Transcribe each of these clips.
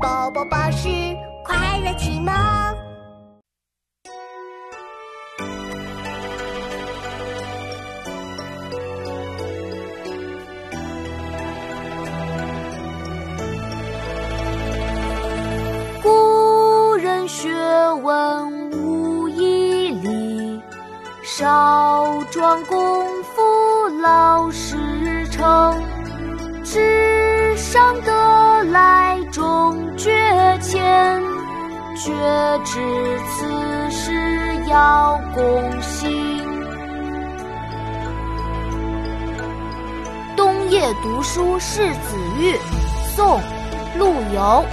宝宝巴士快乐启蒙。古人学问无一例，少壮功夫老时成。纸上得来终觉浅，绝知此事要躬行。冬夜读书识子玉，宋·陆游。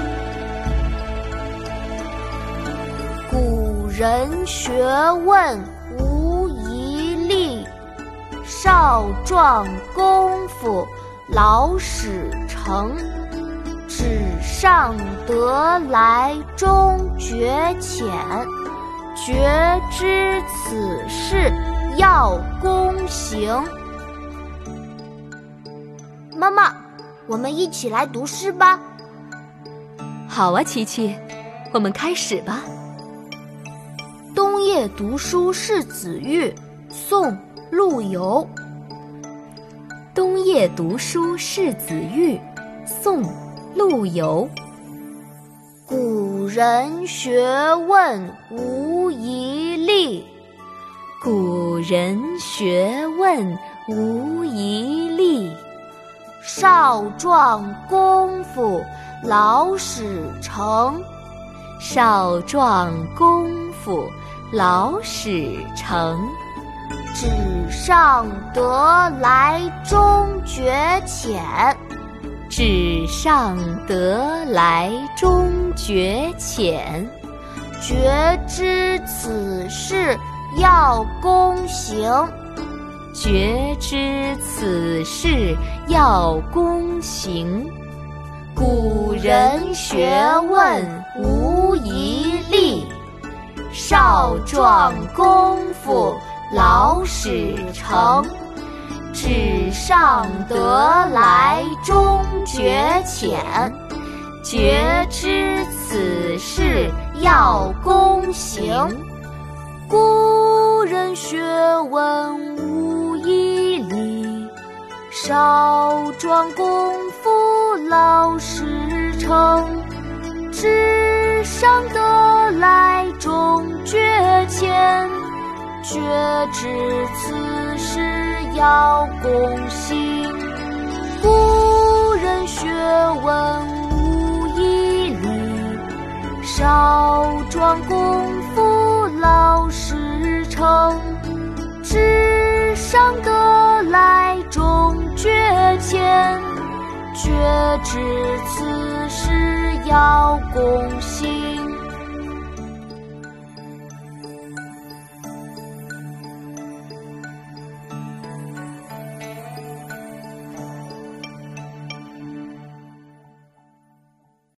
古人学问无遗力，少壮功夫。老始成，上得来终觉浅，觉知此事要躬行。妈妈，我们一起来读诗吧。好啊，琪琪，我们开始吧。冬夜读书识子玉，宋·陆游。冬夜读书识子玉，宋·陆游。古人学问无遗力，古人学问无遗力。少壮功夫老始成，少壮功夫老始成。纸上得来终觉浅，纸上得来终觉浅。觉知此事要躬行，觉知此事要躬行。古人学问无遗力，少壮功夫。老始成，纸上得来终觉浅，绝知此事要躬行。古人学问无遗力，少壮功夫老始成，纸上得来终觉浅。绝知此要躬行，古人学问无遗力，少壮功夫老始成。纸上得来终觉浅，绝知此事要躬行。